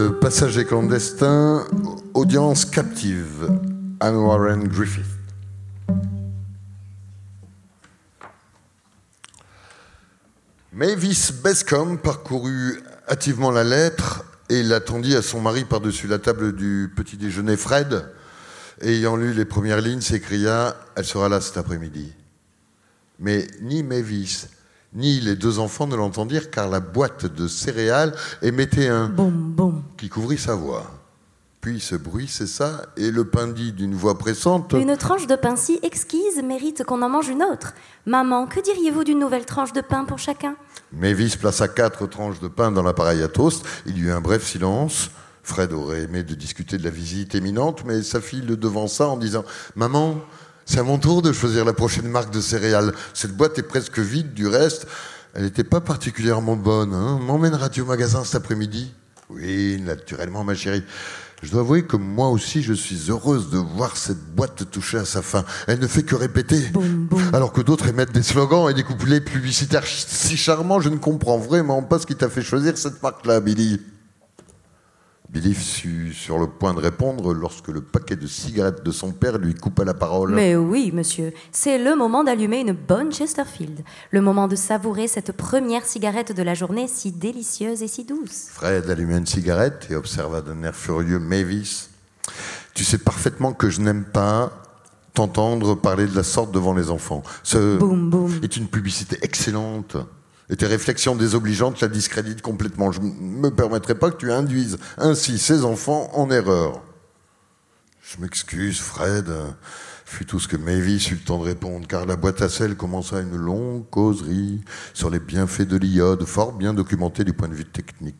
De passager clandestin, audience captive. Anne Warren Griffith. Mavis Bescom parcourut hâtivement la lettre et l'attendit à son mari par-dessus la table du petit déjeuner. Fred, ayant lu les premières lignes, s'écria Elle sera là cet après-midi. Mais ni Mavis, ni les deux enfants ne l'entendirent car la boîte de céréales émettait un boum boum qui couvrit sa voix. Puis ce bruit cessa et le pain dit d'une voix pressante Une tranche de pain si exquise mérite qu'on en mange une autre. Maman, que diriez-vous d'une nouvelle tranche de pain pour chacun? Mavis plaça quatre tranches de pain dans l'appareil à toast. Il y eut un bref silence. Fred aurait aimé de discuter de la visite éminente, mais sa fille le devança en disant Maman, c'est à mon tour de choisir la prochaine marque de céréales. Cette boîte est presque vide, du reste. Elle n'était pas particulièrement bonne. Hein M'emmèneras-tu au magasin cet après-midi Oui, naturellement, ma chérie. Je dois avouer que moi aussi, je suis heureuse de voir cette boîte toucher à sa fin. Elle ne fait que répéter. Boum, boum. Alors que d'autres émettent des slogans et des couplets publicitaires si charmants, je ne comprends vraiment pas ce qui t'a fait choisir cette marque-là, Billy. Billy fut sur le point de répondre lorsque le paquet de cigarettes de son père lui coupa la parole. Mais oui, monsieur, c'est le moment d'allumer une bonne Chesterfield. Le moment de savourer cette première cigarette de la journée si délicieuse et si douce. Fred alluma une cigarette et observa d'un air furieux Mavis. Tu sais parfaitement que je n'aime pas t'entendre parler de la sorte devant les enfants. Ce Boum, boum. est une publicité excellente. Et tes réflexions désobligeantes la discréditent complètement. Je ne me permettrai pas que tu induises ainsi ces enfants en erreur. Je m'excuse, Fred, fut tout ce que Mavis eut le temps de répondre, car la boîte à sel commença une longue causerie sur les bienfaits de l'iode, fort bien documentée du point de vue technique.